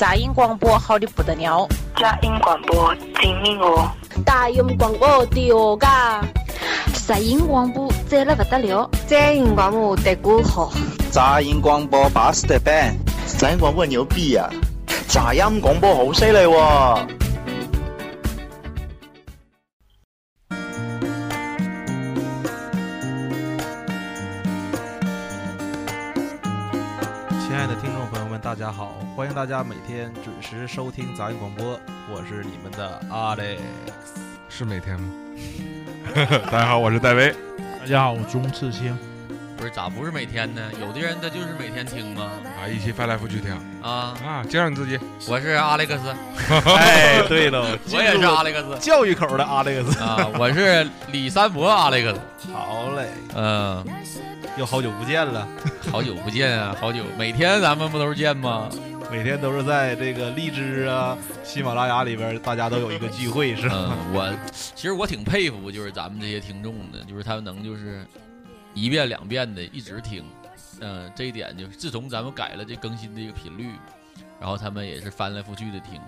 杂音广播好的不得了，杂音广播精明哦，杂音广播屌嘎，杂音广播赞了不得了，杂音广播的歌好，杂音广播巴适的板，杂音广播牛逼啊，杂音广播好犀利喎。大家每天准时收听杂音广播，我是你们的 Alex，是每天吗？大家好，我是戴维。大家好，我钟次清。不是咋不是每天呢？有的人他就是每天听吗。啊，一起翻来覆去听啊啊！介绍你自己，我是阿雷克斯。哎，对了，我也是阿雷克斯，教育口的阿雷克斯啊！我是李三博阿雷克斯。好嘞，嗯。又好久不见了，好久不见啊，好久，每天咱们不都是见吗？每天都是在这个荔枝啊、喜马拉雅里边，大家都有一个聚会，是吧？我其实我挺佩服，就是咱们这些听众的，就是他们能就是一遍两遍的一直听，嗯，这一点就是自从咱们改了这更新的一个频率，然后他们也是翻来覆去的听，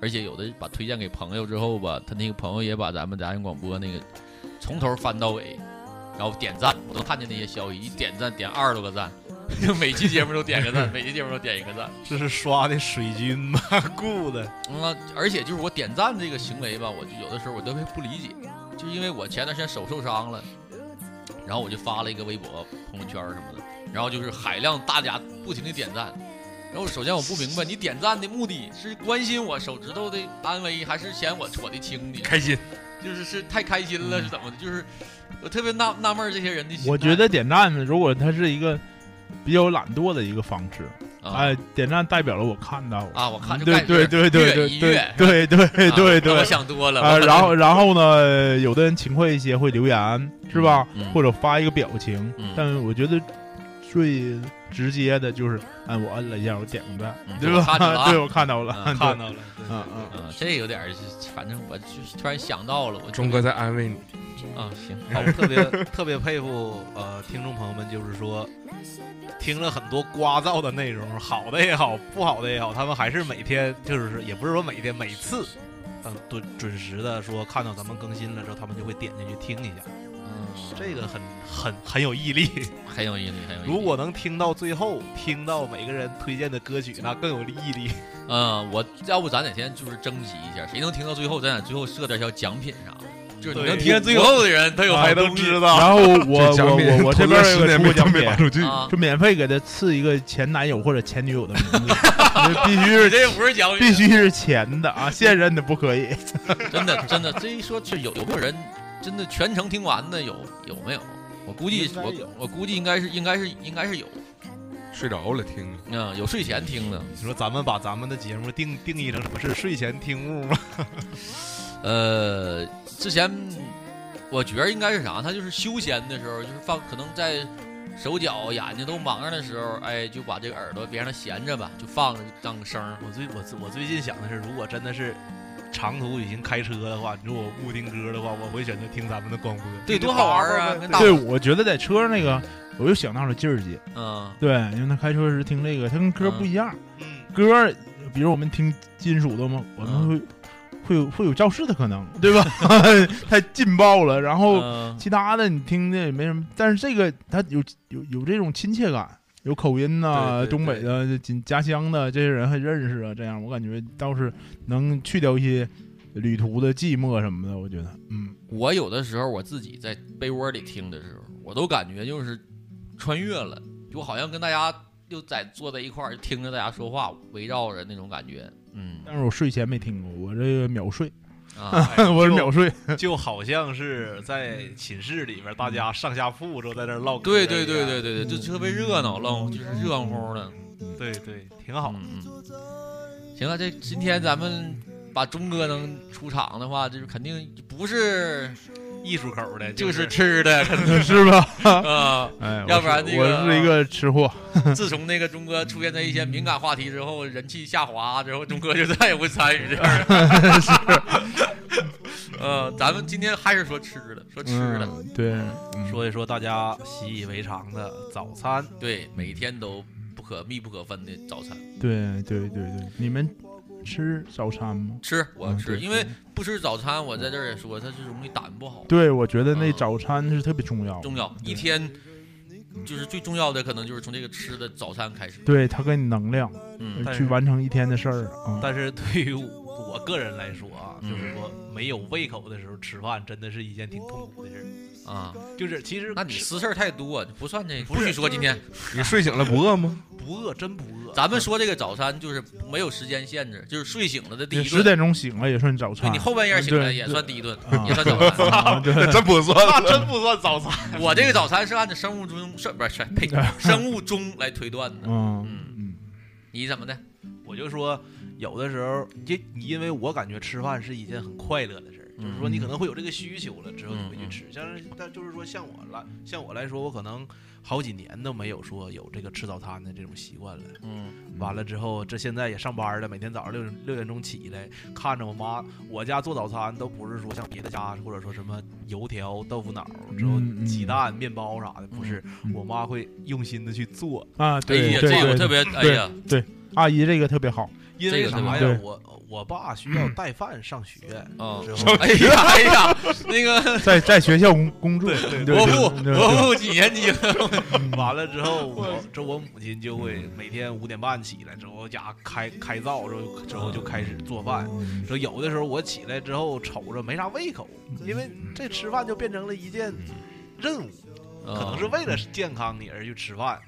而且有的把推荐给朋友之后吧，他那个朋友也把咱们杂音广播那个从头翻到尾。然后点赞，我都看见那些消息，一点赞点二十多个赞，每期节目都点个赞，每期节目都点一个赞，这是刷的水军吗？雇的？嗯，而且就是我点赞这个行为吧，我就有的时候我特别不理解，就因为我前段时间手受伤了，然后我就发了一个微博、朋友圈什么的，然后就是海量大家不停的点赞，然后首先我不明白，你点赞的目的是关心我手指头的安危，还是嫌我戳的轻的？开心，就是是太开心了是怎么的？就是。我特别纳纳闷这些人的心。我觉得点赞呢，如果他是一个比较懒惰的一个方式，哎，点赞代表了我看到啊，我看对对对对对对对对对对，我想多了啊。然后 然后呢，有的人勤快一些会留言是吧？或者发一个表情，但我觉得最直接的就是，哎，我摁了一下，我点个赞，对吧？对，我看到了，看到了，嗯嗯嗯，这有点，反正我就突然想到了，我钟哥在安慰你。啊，行，我特别特别佩服呃，听众朋友们，就是说听了很多聒噪的内容，好的也好，不好的也好，他们还是每天就是也不是说每天每次，等准准时的说看到咱们更新了之后，他们就会点进去听一下。嗯，这个很很 很有毅力，很有 毅力，很有。如果能听到最后，听到每个人推荐的歌曲，那更有毅力。嗯，我要不咱哪天就是征集一下，谁能听到最后，咱俩最后设点小奖品啥的。就你能听最后的人，他有还能知道。然后我 我我我这边有个抽奖品，就免费给他赐一个前男友或者前女友的名字，必须是这不是奖品，必须是前的啊，现任的不可以。真的真的，这一说就有有没有人真的全程听完的有有没有？我估计我我估计应该是应该是应该是有。睡着了听啊，有睡前听的。你说咱们把咱们的节目定定义成什么是睡前听物吗？呃，之前我觉得应该是啥？他就是休闲的时候，就是放可能在手脚眼睛都忙着的时候，哎，就把这个耳朵别让它闲着吧，就放着当个声儿。我最我我最近想的是，如果真的是长途旅行开车的话，你说我不听歌的话，我会选择听咱们的广播。对，多好玩啊！对，我觉得在车上那个，我又想到了劲儿姐。嗯，对，因为他开车时听这个，他跟歌不一样。嗯，歌，比如我们听金属的嘛，我们会。会有会有肇事的可能，对吧？太劲爆了。然后其他的你听的也没什么，但是这个它有有有这种亲切感，有口音呐，东北的、家乡的这些人还认识啊。这样我感觉倒是能去掉一些旅途的寂寞什么的。我觉得，嗯，我有的时候我自己在被窝里听的时候，我都感觉就是穿越了，就好像跟大家就在坐在一块儿听着大家说话，围绕着那种感觉。嗯，但是我睡前没听过，我这个秒睡啊，我是秒睡，就好像是在寝室里边，大家上下铺之后在那唠嗑，对对对对对对，就特别热闹，唠就是热乎乎的，对对，挺好。嗯，行了，这今天咱们把钟哥能出场的话，就是肯定不是。艺术口的，就是吃的，是吧？啊，哎，要不然那个我是一个吃货。自从那个钟哥出现在一些敏感话题之后，人气下滑之后，钟哥就再也不参与这样了。是，呃，咱们今天还是说吃的，说吃的，对，说一说大家习以为常的早餐。对，每天都。不可密不可分的早餐。对对对对，你们吃早餐吗？吃，我嗯吃，对因为不吃早餐，我在这儿也说，它是容易胆不好。对，我觉得那早餐是特别重要，重要，一天就是最重要的，可能就是从这个吃的早餐开始。对他给你能量，嗯去完成一天的事儿。嗯但是对于我个人来说啊，就是说没有胃口的时候吃饭，真的是一件挺痛苦的事儿啊。就是其实那你私事儿太多，不算这，不许说今天。你睡醒了不饿吗？不饿，真不饿。咱们说这个早餐就是没有时间限制，就是睡醒了的第一顿。十点钟醒了也算早餐，对你后半夜醒了也算第一顿啊，也算早餐。对真不算那真不算早餐。我这个早餐是按照生物钟是不是呸生物钟来推断的。嗯嗯，你怎么的？我就说，有的时候，因因为我感觉吃饭是一件很快乐的就是说你可能会有这个需求了之后你会去吃。像是但就是说像我来像我来说，我可能好几年都没有说有这个吃早餐的这种习惯了。嗯，完了之后，这现在也上班了，每天早上六六点钟起来，看着我妈，我家做早餐都不是说像别的家或者说什么油条、豆腐脑之后鸡蛋、面包啥的，不是，我妈会用心的去做。啊，对这个特别哎呀对，阿姨这个特别好，因为啥呀？对我我爸需要带饭上学啊哎呀 哎呀，那个 在在学校工工作，伯父伯父几年级了？完了之后，我这我母亲就会每天五点半起来之后家开开灶之后之后就开始做饭。说有的时候我起来之后瞅着没啥胃口，因为这吃饭就变成了一件任务。可能是为了健康你而去吃饭，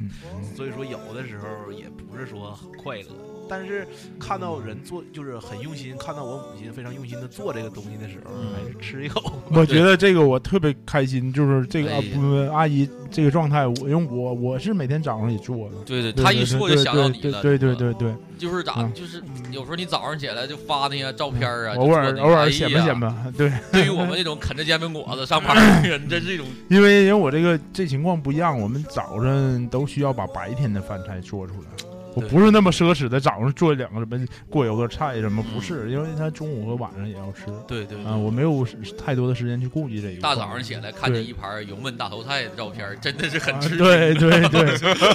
所以说有的时候也不是说很快乐。但是看到人做就是很用心，看到我母亲非常用心的做这个东西的时候，还是吃一口。我觉得这个我特别开心，就是这个阿姨这个状态，我因为我我是每天早上也做的，对对对，他一说就想到你了对对对对对，就是咋，嗯。就是有时候你早上起来就发那些照片啊，偶尔偶尔显摆显摆，对。对于我们这种啃着煎饼果子上班的人，这是一种因为因为我这个这情况不一样，我们早上都需要把白天的饭菜做出来。我不是那么奢侈的，早上做两个什么过油的菜什么，不是，因为他中午和晚上也要吃。对对啊，我没有太多的时间去顾及这个。大早上起来看见一盘油焖大头菜的照片，真的是很吃惊。对对对，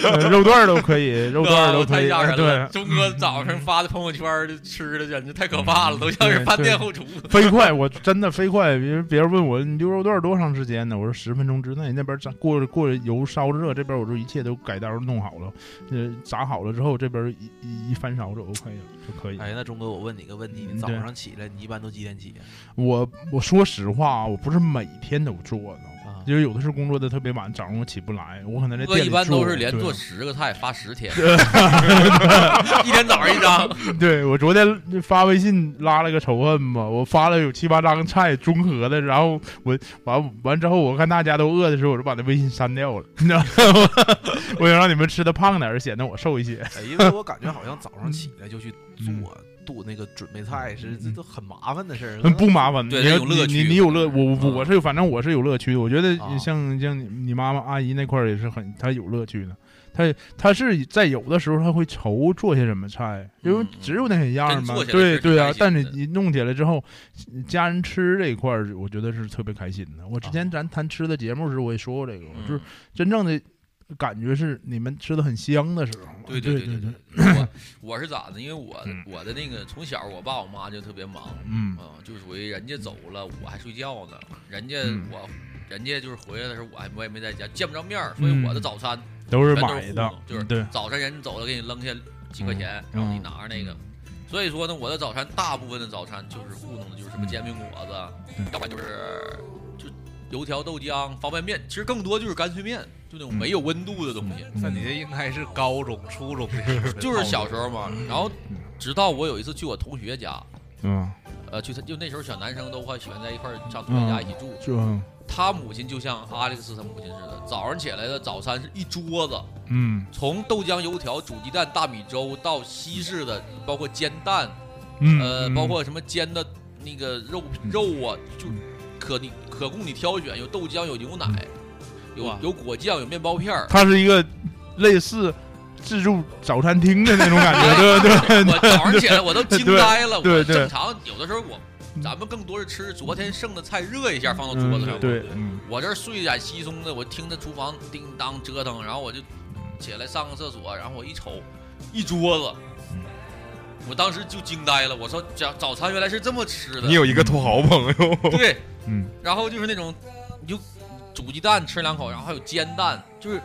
呃 肉段都可以，肉段都可以。太吓人了。对，钟哥早上发的朋友圈吃的简直太可怕了，都像是饭店后厨。飞快，我真的飞快。别人别人问我你溜肉段多长时间呢？我说十分钟之内。那边炸过过油烧热，这边我就一切都改刀弄好了，呃，炸好了之后，这边一一一翻勺就 OK 了，就可以。哎，那钟哥，我问你个问题，你早上起来你一般都几点起啊？我我说实话啊，我不是每天都做的，啊因为有的是工作的特别晚，早上我起不来，我可能在店里一般都是连做十个菜发十天，一天早上一张。对我昨天发微信拉了个仇恨嘛，我发了有七八张菜综合的，然后我完完之后，我看大家都饿的时候，我就把那微信删掉了，你知道吗？我想让你们吃的胖点，显得我瘦一些。哎，因为我感觉好像早上起来就去做。做那个准备菜是这都很麻烦的事儿，不麻烦，对，你有乐趣。你你有乐，我嗯我是反正我是有乐趣的。我觉得啊像像你妈妈阿姨那块儿也是很，她有乐趣的。她她是在有的时候她会愁做些什么菜，因为只有那些样嘛。对对啊，但是你弄起来之后，家人吃这一块儿，我觉得是特别开心的。我之前咱谈吃的节目时，我也说过这个，嗯就是真正的。感觉是你们吃的很香的时候，对对对对对。我我是咋的？因为我我的那个从小我爸我妈就特别忙，嗯。啊，就属于人家走了我还睡觉呢，人家嗯。我人家就是回来的时候我还我也没在家，见不着面儿，所以我的早餐都是买的，就是对。早晨人走了给你扔下几块钱，然后你拿着那个。所以说呢，我的早餐大部分的早餐就是糊弄的，就是什么煎饼果子，要不然就是就油条、豆浆、方便面，其实更多就是干脆面，就那种没有温度的东西。那你这应该是高中、初中的，就是小时候嘛。然后直到我有一次去我同学家，嗯，呃，就他就那时候小男生都会喜欢在一块儿上同学家一起住，就他母亲就像阿历克斯他母亲似的，早上起来的早餐是一桌子，嗯，从豆浆油条、煮鸡蛋、大米粥到西式的，包括煎蛋，嗯，呃，包括什么煎的那个肉肉啊，就可你可供你挑选，有豆浆，有牛奶，有有果酱，有面包片儿。它是一个类似自助早餐厅的那种感觉，对对对。我早上起来我都惊呆了，对我正常有的时候我。咱们更多是吃昨天剩的菜，热一下放到桌子上。对，我这睡眼惺忪的，我听着厨房叮当折腾，然后我就起来上个厕所，然后我一瞅，一桌子，我当时就惊呆了。我说早早餐原来是这么吃的。你有一个土豪朋友，对，嗯，然后就是那种，你就煮鸡蛋吃两口，然后还有煎蛋，就是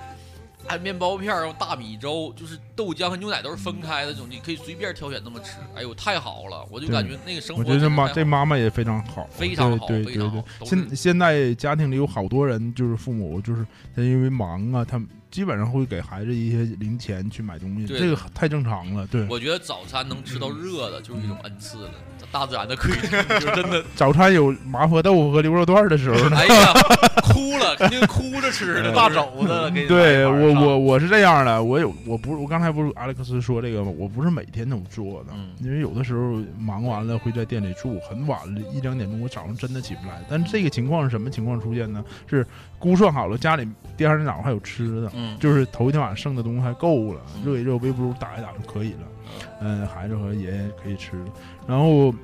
还有面包片儿，然后大米粥，就是豆浆和牛奶都是分开的这种，你可以随便挑选那么吃。哎呦，太好了！我就感觉那个生活我觉得妈这真的太好妈妈也非常好，非常好对对对。现现在家庭里有好多人，就是父母就是他因为忙啊，他们基本上会给孩子一些零钱去买东西，对这个太正常了。对，我觉得早餐能吃到热的，就是一种恩赐了，大自然的馈赠，就是真的。早餐有麻婆豆腐和牛肉段的时候呢。哎呀，哭了，肯定哭着吃的，大肘子给你对我我我是这样的，我有我不是我刚才不是阿历克斯说这个吗？我不是每天都做的，嗯因为有的时候忙完了会在店里住，很晚了，一两点钟我早上真的起不来。但这个情况是什么情况出现呢？是估算好了家里第二天早上还有吃的，嗯就是头一天晚上剩的东西还够了，热一热微波炉打一打就可以了。嗯，孩子和爷爷可以吃。然后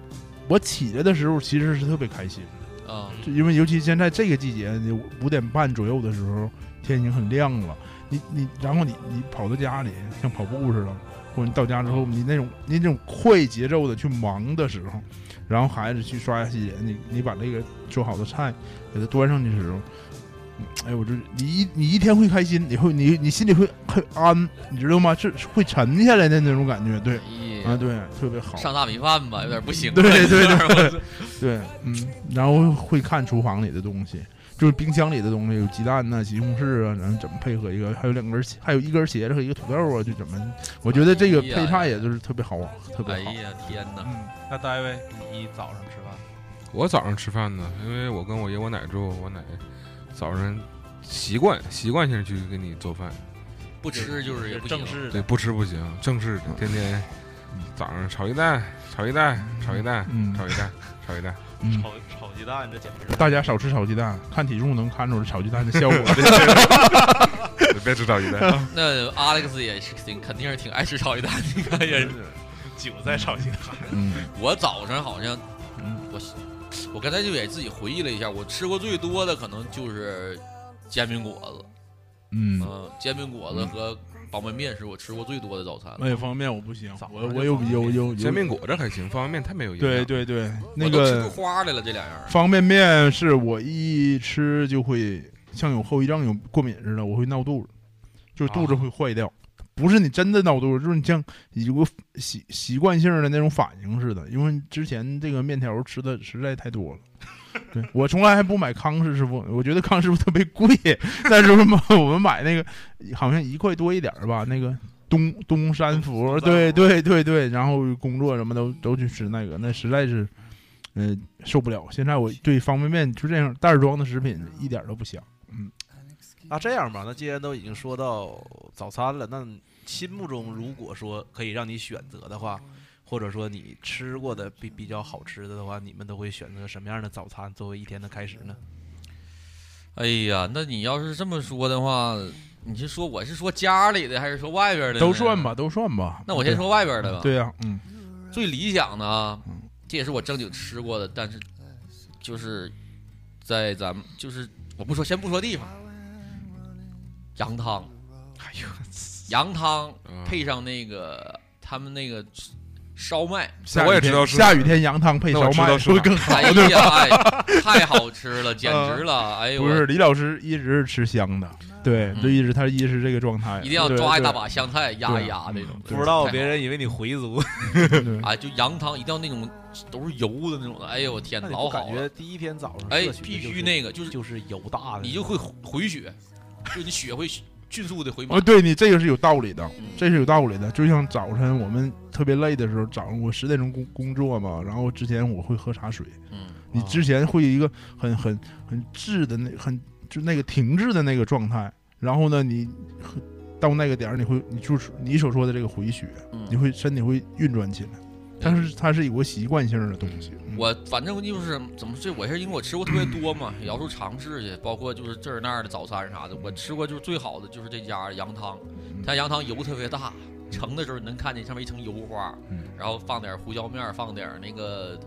我起来的时候其实是特别开心的。啊，就因为尤其现在这个季节，你五点半左右的时候，天已经很亮了。你你，然后你你跑到家里像跑步似的，或者你到家之后，你那种你那种快节奏的去忙的时候，然后孩子去刷牙洗脸，你你把那个做好的菜给他端上去的时候，嗯哎，我这你一你一天会开心，你会你你心里会很安，你知道吗？是是会沉下来的那种感觉，对，啊对，特别好。上大米饭吧，有点不行。对对对 对，嗯，然后会看厨房里的东西，就是冰箱里的东西，有鸡蛋呐、西红柿啊，然后怎么配合一个，还有两根，还有一根茄子和一个土豆啊，就怎么，我觉得这个配菜也就是特别好啊，特别好。哎呀天哪！嗯，那大卫，你早上吃饭？我早上吃饭呢，因为我跟我爷我奶住，我奶早上习惯习惯性去给你做饭，不吃就是也不正式的。对，不吃不行，正式的，天天早上炒鸡蛋，炒鸡蛋，炒鸡蛋，嗯。炒鸡蛋，炒鸡蛋，嗯，炒炒鸡蛋，这简直是。大家少吃炒鸡蛋，看体重能看出来炒鸡蛋的效果。别吃炒鸡蛋。那 Alex 也是挺肯定是挺爱吃炒鸡蛋，你看也是。韭菜炒鸡蛋。嗯，我早上好像，我我刚才就给自己回忆了一下，我吃过最多的可能就是煎饼果子，嗯呃煎饼果子和方便面是我吃过最多的早餐。那方便面我不行，我我有有有有煎饼果子还行，方便面太没有营对养。对对对，那个吃个出花来了这两样。方便面是我一吃就会像有后遗症、有过敏似的，我会闹肚子，就是肚子会坏掉。不是你真的闹肚子，就是你像有个习习惯性的那种反应似的。因为之前这个面条吃的实在太多了。对我从来还不买康师傅，我觉得康师傅特别贵。那时候嘛，我们买那个好像一块多一点吧，那个东东山福，对对对对，然后工作什么都都去吃那个，那实在是，嗯、受不了。现在我对方便面就这样袋装的食品一点都不香。嗯，那这样吧，那既然都已经说到早餐了，那心目中如果说可以让你选择的话，或者说你吃过的比比较好吃的的话，你们都会选择什么样的早餐作为一天的开始呢？哎呀，那你要是这么说的话，你是说我是说家里的还是说外边的？都算吧，都算吧。那我先说外边的吧。对呀、嗯，最理想的啊，这也是我正经吃过的，但是就是在咱们就是我不说，先不说地方，羊汤，哎呦，羊汤嗯配上那个他们那个烧麦，下雨天我也知道是下雨天羊汤配烧麦更好。哎呀，哎，太好吃了，简直了！哎呦，不是李老师一直是吃香的，对，就一直他一直是这个状态，嗯一定要抓一大把香菜压一压那种。不知道别人以为你回族，啊，就羊汤一定要那种都是油的那种的。哎呦我天，老好了不感觉。第一天早上哎必须那个就是就是油大的，你就会回血，就你血会迅速的回满。哦，对你这个是有道理的，嗯这是有道理的。就像早晨我们特别累的时候，早上我十点钟工工作嘛，然后之前我会喝茶水。嗯，你之前会有一个很很很滞的那很就那个停滞的那个状态，然后呢，你到那个点儿，你会你就是你所说的这个回血，嗯你会身体会运转起来。但是它是有个习惯性的东西。嗯我反正就是怎么这我是因为我吃过特别多嘛，也到处尝试去，包括就是这儿那儿的早餐啥的，我吃过就是最好的就是这家羊汤，它羊汤油特别大，盛的时候你能看见上面一层油花，然后放点胡椒面，放点那个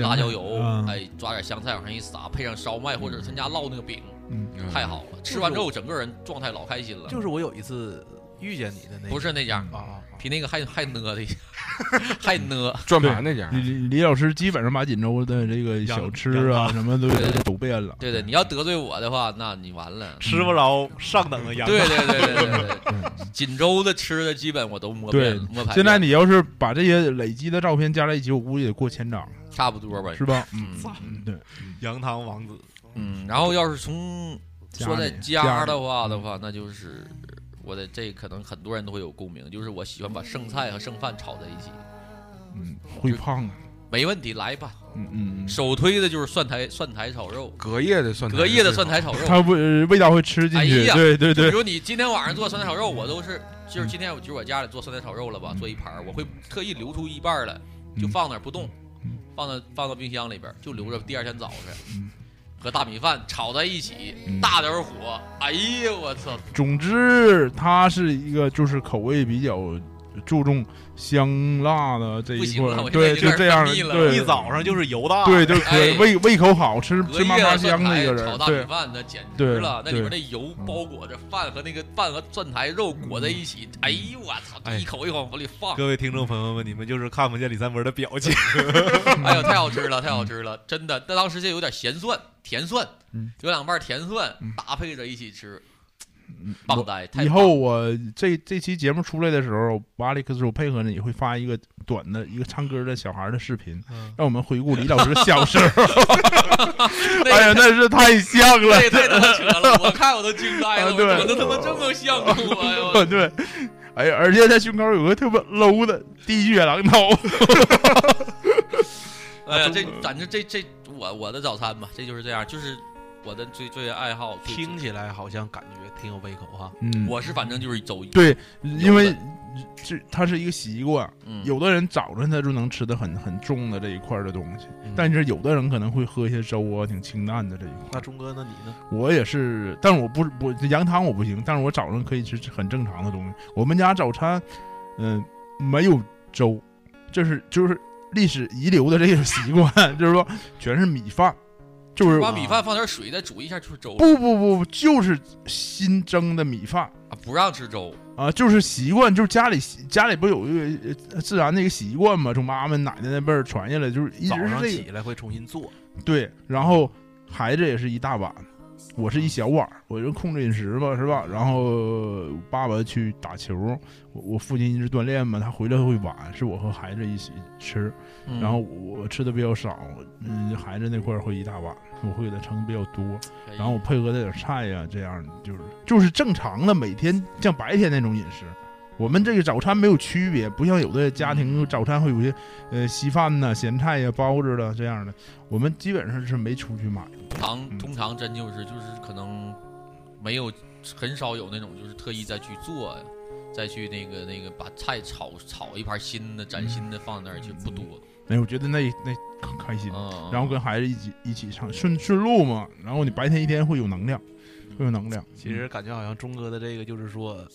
辣椒油，嗯哎，抓点香菜往上一撒，配上烧麦或者他家烙那个饼，嗯太好了，吃完之后整个人状态老开心了。就是我有一次遇见你的那不是那家啊，比那个还还呢的，还呢。转盘那家，李李老师基本上把锦州的这个小吃啊什么都走遍了。对对，你要得罪我的话，那你完了，吃不着上等的羊。对对对对 对对，锦州的吃的基本我都摸遍摸现在你要是把这些累积的照片加在一起，我估计得过千张，差不多吧，是吧？嗯，对，羊汤王子。嗯，然后要是从说在家的话的话，那就是我的这可能很多人都会有共鸣，就是我喜欢把剩菜和剩饭炒在一起。嗯，会胖啊，没问题，来吧。嗯嗯，首推的就是蒜苔蒜苔炒肉，隔夜的蒜隔夜的蒜苔炒肉，它味味道会吃进去。对对对，比如你今天晚上做蒜苔炒肉，我都是就是今天我就是我家里做蒜苔炒肉了吧，做一盘，我会特意留出一半来，就放那不动，放到放到冰箱里边，就留着第二天早晨。和大米饭炒在一起，大点火，哎呀，我操！总之，它是一个就是口味比较注重香辣的这一块，对，就这样，对，一早上就是油大，对，就可胃胃口好吃，吃嘛嘛香的一个人，炒大米饭那简直了，那里面那油包裹着饭和那个饭和蒜苔肉裹在一起，哎呦我操，一口一口往里放。各位听众朋友们，你们就是看不见李三文的表情，哎呦，太好吃了，太好吃了，真的。但当时就有点咸蒜。甜蒜，有两瓣甜蒜搭配着一起吃，棒呆！以后我这这期节目出来的时候，瓦里克斯我配合你会发一个短的一个唱歌的小孩的视频，让我们回顾李老师小时候。哎呀，那是太像了，太他妈扯了！我看我都惊呆了，长得他妈这么像我呀！对，哎呀，而且他胸口有个特别 low 的滴血狼头。哎呀，这咱这这这。我我的早餐吧，这就是这样，就是我的最最爱好。听起来好像感觉挺有胃口哈。嗯，我是反正就是走对，因为这它是一个习惯。嗯，有的人早晨他就能吃的很很重的这一块的东西，但是有的人可能会喝一些粥啊，挺清淡的这一块。那钟哥，那你呢？我也是，但是我不我羊汤我不行，但是我早上可以吃很正常的东西。我们家早餐，嗯，没有粥，这是就是。历史遗留的这个习惯，就是说全是米饭，就是把米饭放点水再煮一下就是粥。不不不，就是新蒸的米饭啊，不让吃粥啊，就是习惯，就是家里家里不有一个自然的一个习惯嘛，从妈妈奶奶那辈儿传下来，就是一直是起来会重新做。对，然后孩子也是一大碗。我是一小碗我就控制饮食吧，是吧？然后爸爸去打球，我我父亲一直锻炼嘛，他回来会晚，是我和孩子一起吃，然后我吃的比较少，嗯，孩子那块会一大碗，我会给他盛的比较多，然后我配合他点菜呀，这样就是就是正常的每天像白天那种饮食。我们这个早餐没有区别，不像有的家庭早餐会有些，呃，稀饭呐、咸菜呀、包子了这样的。我们基本上是没出去买。通常通常真就是就是可能没有很少有那种就是特意再去做，再去那个那个把菜炒炒一盘新的崭新的放那儿去不多。哎，我觉得那那可开心，然后跟孩子一起一起唱顺顺路嘛，然后你白天一天会有能量。有能量，其实感觉好像钟哥的这个就是说，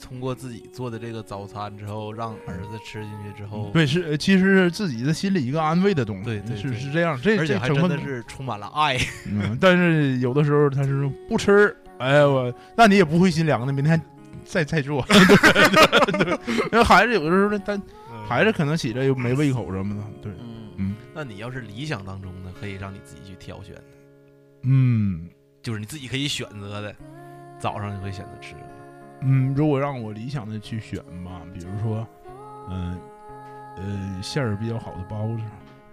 通过自己做的这个早餐之后，让儿子吃进去之后，对，是其实是自己的心里一个安慰的东西，对对，是是这样，这而且还真的是充满了爱。嗯，但是有的时候他是不吃，哎呀我，那你也不会心凉的，明天再再做。因为 孩子有的时候他孩子可能起来又没胃口什么的，对，嗯，那你要是理想当中呢，可以让你自己去挑选的，嗯。就是你自己可以选择的，早上你会选择吃什么？嗯，如果让我理想的去选吧，比如说，嗯，呃，馅儿比较好的包子，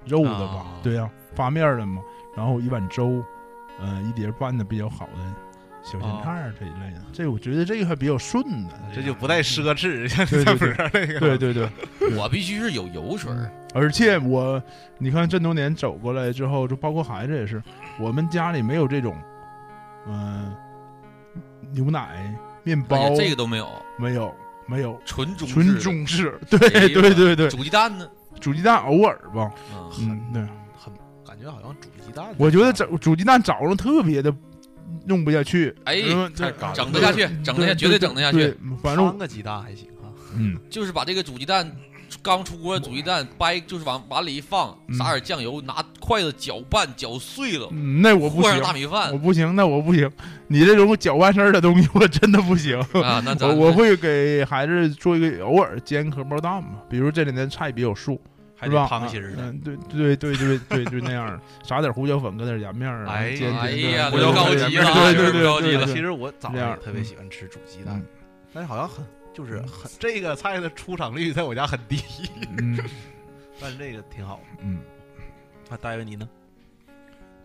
肉的吧，对呀，发面的嘛，然后一碗粥，呃，一碟拌的比较好的小咸菜这一类的，这我觉得这个还比较顺的，这就不带奢侈，像对对对，对对对，我必须是有油水，而且我你看这么多年走过来之后，就包括孩子也是，我们家里没有这种。嗯，牛奶、面包，这个都没有，没有，没有，纯中纯中式，对对对对。煮鸡蛋呢？煮鸡蛋偶尔吧，嗯，对，很感觉好像煮鸡蛋。我觉得煮煮鸡蛋早上特别的弄不下去，哎，整得下去，整得下，绝对整得下去。反正个鸡蛋还行啊，嗯，就是把这个煮鸡蛋刚出锅煮鸡蛋，掰就是往碗里一放，撒点酱油，拿筷子搅拌搅碎了，嗯那我不和行，上大米饭我不行，那我不行。你这种搅拌式儿的东西，我真的不行。啊。那咱我我会给孩子做一个偶尔煎荷包蛋嘛，比如这两天菜比较素，还是吧？胖心儿的。嗯，对对对对对，就那样儿，撒点胡椒粉，搁点盐面儿，哎煎哎煎呀，胡椒高粉级了，对对对高级了对对。其实我早上特别喜欢吃煮鸡蛋嗯，但是好像很就是很这个菜的出场率在我家很低，嗯 但是这个挺好。嗯，那大卫你呢？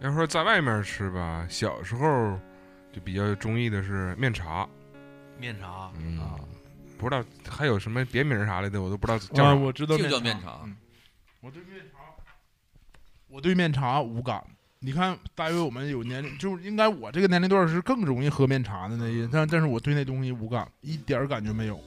要说在外面吃吧，小时候就比较中意的是面茶，面茶嗯啊，不知道还有什么别名啥来的，我都不知道叫啊，啥。我知道就叫面面茶嗯我对面茶，我对面茶无感。你看，大约我们有年龄，就是应该我这个年龄段是更容易喝面茶的那一，但但是我对那东西无感，一点儿感觉没有。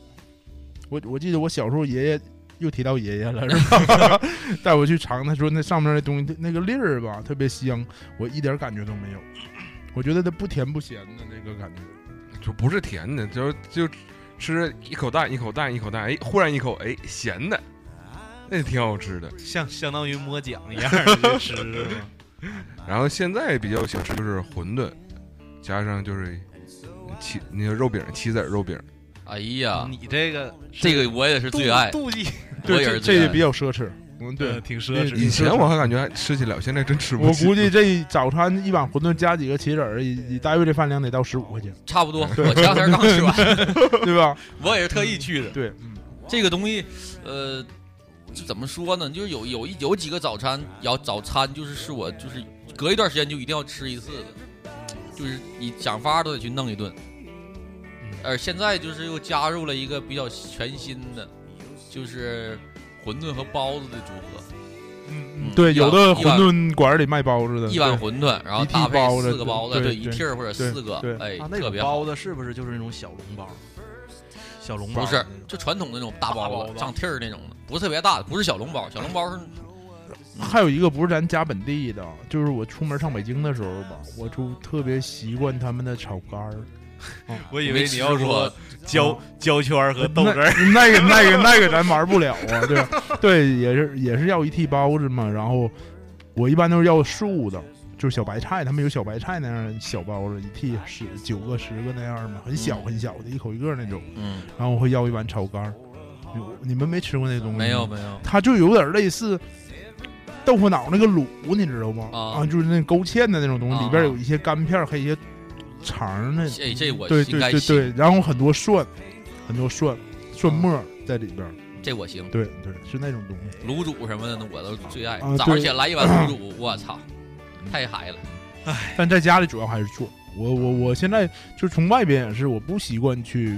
我我记得我小时候爷爷又提到爷爷了，是吧？带我去尝，他说那上面那东西那个粒儿吧特别香，我一点感觉都没有。我觉得它不甜不咸的那个感觉。就不是甜的，就就吃一口蛋一口蛋一口蛋，哎，忽然一口哎咸的，那挺好吃的。像相当于摸奖一样的吃是吗？然后现在比较喜欢吃就是馄饨，加上就是棋那个肉饼，棋子肉饼。哎呀，你这个这个我也是最爱，妒忌，我也对，这是最爱这也比较奢侈。嗯，对呃，挺奢侈。以前我还感觉还吃起来，现在真吃不我。估计这早餐一碗馄饨加几个棋子儿，以以大约这饭量得到十五块钱，差不多。我前两天刚吃完，对吧？我也是特意去的。对，嗯这个东西，呃，这怎么说呢？就是有有一有几个早餐，要早餐就是是我就是隔一段时间就一定要吃一次的，就是你想法都得去弄一顿。而现在就是又加入了一个比较全新的，就是馄饨和包子的组合。嗯对，有的馄饨馆里卖包子的，一碗馄饨，然后搭配包四个包子，对对一屉或者四个，哎特别好包。子是不是就是那种小笼包？小笼包不是，就传统那种大大包包上屉儿那种的，不是特别大的，不是小笼包，小笼包是还有一个不是咱家本地的，就是我出门上北京的时候吧，我就特别习惯他们的炒肝儿。我以为你要说焦焦圈儿和豆那汁儿，那个那个 那个咱玩不了啊，对吧对，也是也是要一屉包子嘛，然后我一般都是要素的，就是小白菜，他们有小白菜那样小包子，一屉十九个十个那样嘛，很小嗯很小的，一口一个那种，嗯，然后我会要一碗炒肝儿。你你们没吃过那东西？没有没有，它就有点类似豆腐脑那个卤，你知道吗？啊就是那勾芡的那种东西，啊里边有一些干片儿，还有一些肠的。这这我对对对对，然后很多蒜，很多蒜蒜末在里边儿。这我行。对对，是那种东西。卤煮什么的呢，我都最爱啊。早上起来来一碗卤煮，我操，太嗨了。唉但在家里主要还是做。我我我现在就从外边也是，我不习惯去，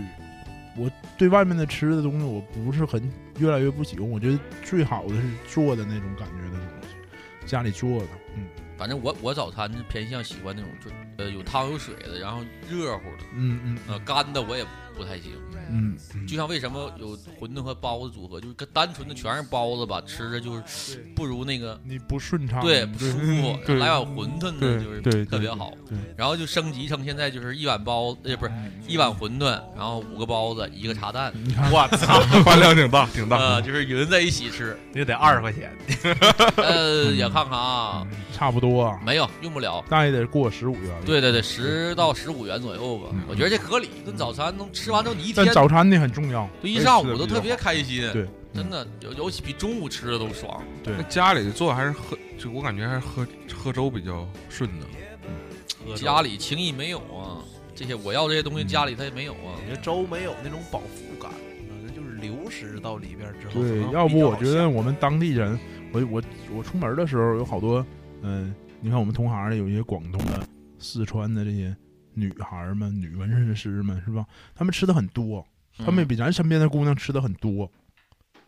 我对外面的吃的东西我不是很越来越不喜欢。我觉得最好的是做的那种感觉的东西，家里做的，嗯反正我我早餐是偏向喜欢那种就呃有汤有水的，然后热乎的，嗯嗯呃干的我也不太行。嗯嗯，就像为什么有馄饨和包子组合，就是单纯的全是包子吧，吃着就是不如那个你不顺畅，对不舒服。对来碗馄饨呢，就是特别好。然后就升级成现在就是一碗包，呃不是一碗馄饨，然后五个包子，一个茶蛋，我操，饭 量挺大，挺大。呃就是匀在一起吃。也得二十块钱。呃，也看看啊，差不多啊，没有用不了。那也得过十五元。对对对，十到十五元左右吧，我觉得这合理。跟早餐能吃完之后，你一天但早餐呢很重要，就一上午都特别开心。对，真的，尤尤其比中午吃的都爽。对那家里做还是喝，就我感觉还是喝喝粥比较顺的。嗯家里轻易没有啊，这些我要这些东西家里他也没有啊。我觉粥没有那种饱腹感，那就是流食到里边之后对，要不我觉得我们当地人，我我我出门的时候有好多，嗯、你看我们同行的有一些广东的、四川的这些女孩们、女纹身师们是吧？她们吃的很多，她们嗯比咱身边的姑娘吃的很多，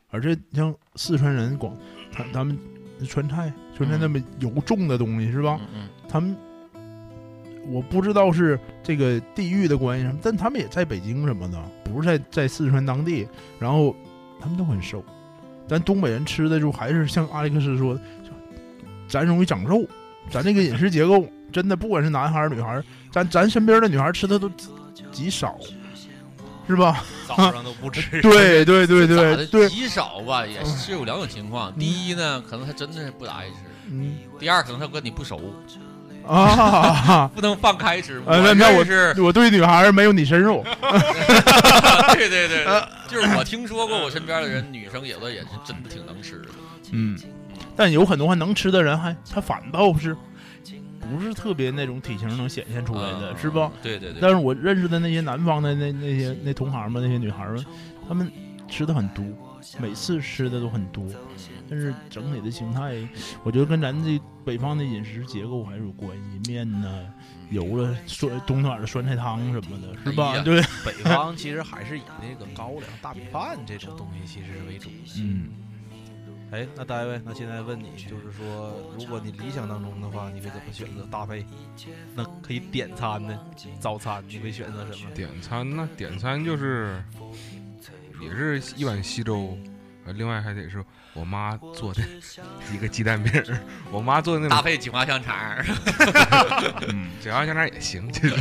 而且像四川人广，他他们川菜，川菜那么油重的东西是吧？嗯他们我不知道是这个地域的关系什么，但他们也在北京什么的，不是在在四川当地，然后他们都很瘦。咱东北人吃的就还是像阿历克斯说的，咱容易长肉，咱这个饮食结构真的不管是男孩儿女孩儿，咱咱身边的女孩吃的都极极少，是吧？早上都不吃。对对对对对，极少吧，也是有两种情况。第一呢，可能他真的是不咋爱吃；嗯，第二，可能他跟你不熟啊，不能放开吃。呃，那我是我对女孩没有你深入。对对对，就是我听说过，我身边的人女生有的也是真的挺能吃的。嗯，但有很多还能吃的人，还他反倒是。不是特别那种体型能显现出来的，是不？对对对。但是我认识的那些南方的那那些那同行们，那些女孩们，她们吃的很多，每次吃的都很多。但是整体的形态，我觉得跟咱这北方的饮食结构还是有关系。面呢，油了酸冬天的酸菜汤什么的，是吧？对。北方其实还是以那个高粱大米饭这种东西其实是为主。嗯。哎，那大卫，那现在问你，就是说，如果你理想当中的话，你会怎么选择搭配？那可以点餐呢？早餐你会选择什么？点餐呢？点餐就是也是一碗稀粥，呃，另外还得是我妈做的一个鸡蛋饼，我妈做的那搭配锦华香肠，嗯，锦华香肠也行，其实，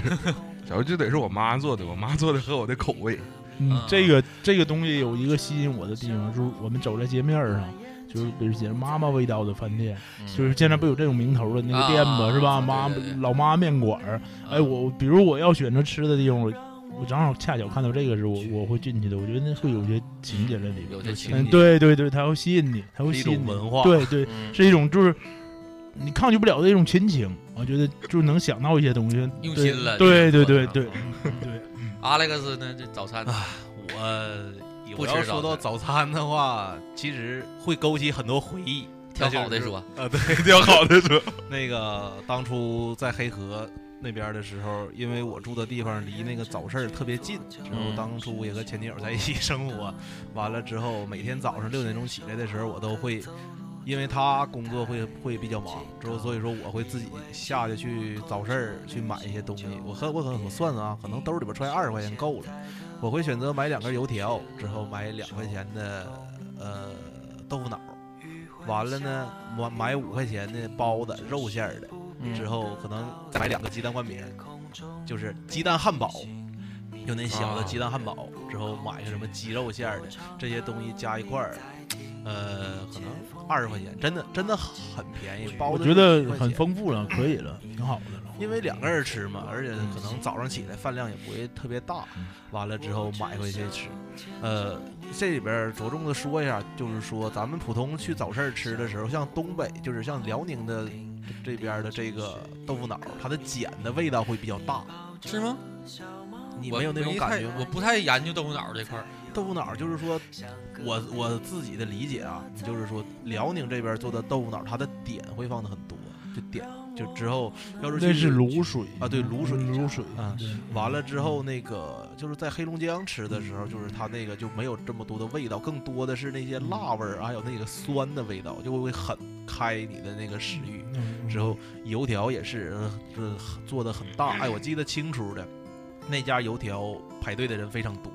主要就得是我妈做的，我妈做的合我的口味。嗯，这个这个东西有一个吸引我的地方，就是我们走在街面上。就是比如写着“妈妈味道”的饭店，就是现在不有这种名头的那个店吗？是吧？妈老妈面馆儿。哎，我比如我要选择吃的地方，我我正好恰巧看到这个时候，我我会进去的。我觉得那会有些情节在里面，有些情节。对对对，它会吸引你，它会吸引你。文化。对对，是一种就是你抗拒不了的一种亲情。我觉得就能想到一些东西，用心了。对对对对对。阿莱克斯呢？这早餐啊，我。我要说到早餐的话，其实会勾起很多回忆。挑好的说，呃，对，挑好的说。那个当初在黑河那边的时候，因为我住的地方离那个早市特别近，之后当初也和前女友在一起生活，完了之后每天早上六点钟起来的时候，我都会，因为他工作会会比较忙，之后所以说我会自己下去去早市去买一些东西。我和我可能我算算啊，可能兜里边揣二十块钱够了。我会选择买两根油条，之后买两块钱的呃豆腐脑，完了呢买买五块钱的包子肉馅的，之后可能再买两个鸡蛋灌饼，就是鸡蛋汉堡，就那小的鸡蛋汉堡，之后买个什么鸡肉馅的这些东西加一块儿，呃，可能二十块钱，真的真的很便宜，包子我觉得很丰富了，可以了，挺好的。因为两个人吃嘛，而且可能早上起来饭量也不会特别大，完了之后买回去吃。呃，这里边着重的说一下，就是说咱们普通去早市吃的时候，像东北，就是像辽宁的这边的这个豆腐脑，它的碱的味道会比较大，是吗？你没有那种感觉？我不太研究豆腐脑这块儿。豆腐脑就是说，我我自己的理解啊，就是说辽宁这边做的豆腐脑，它的点会放的很多，就点。就之后，要是那是卤水啊，对卤水卤水啊。完了之后，那个就是在黑龙江吃的时候，就是它那个就没有这么多的味道，更多的是那些辣味儿，还有那个酸的味道，就会很开你的那个食欲。之后油条也是，呃，做的很大。哎，我记得清楚的，那家油条排队的人非常多。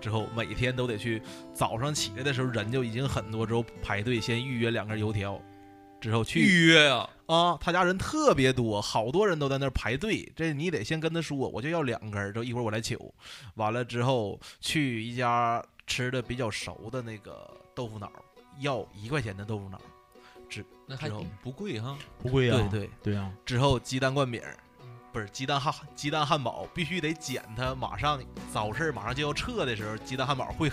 之后每天都得去，早上起来的时候人就已经很多，之后排队先预约两根油条。之后去预约呀啊，他家人特别多，好多人都在那儿排队。这你得先跟他说，我就要两根儿，就一会儿我来取。完了之后去一家吃的比较熟的那个豆腐脑，要一块钱的豆腐脑，之那还不贵哈，不贵啊，对对对啊。之后鸡蛋灌饼，不是鸡蛋汉鸡蛋汉堡，必须得捡它。马上早市马上就要撤的时候，鸡蛋汉堡会。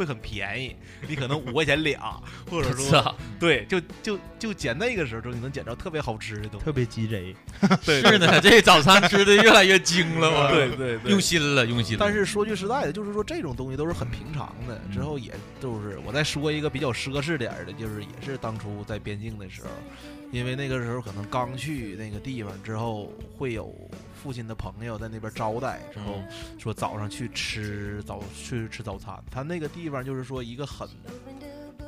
会很便宜，你可能五块钱俩，或者说对，就就就捡那个时候，你能捡着特别好吃的东西，特别鸡贼。是呢，这早餐吃的越来越精了 嘛。对对，用心了，用心。但是说句实在的，就是说这种东西都是很平常的。之后也就是我再说一个比较奢侈点的，就是也是当初在边境的时候，因为那个时候可能刚去那个地方之后会有。父亲的朋友在那边招待之后，说早上去吃早去吃早餐。他那个地方就是说一个很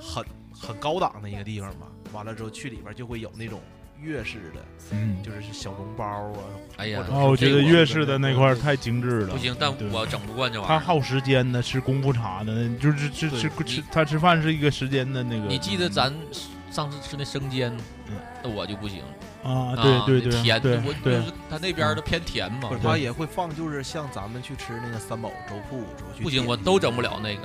很很高档的一个地方嘛。完了之后去里边就会有那种粤式的，嗯，就是小笼包啊。哎呀，我觉得粤式的那块太精致了。不行，但我整不惯这玩意儿。他耗时间的，吃功夫茶的，就是吃吃吃他吃饭是一个时间的那个。你记得咱上次吃那生煎，那我就不行啊，对对对，甜，对我就是他那边的偏甜嘛，他也会放，就是像咱们去吃那个三宝粥铺，不行，我都整不了那个。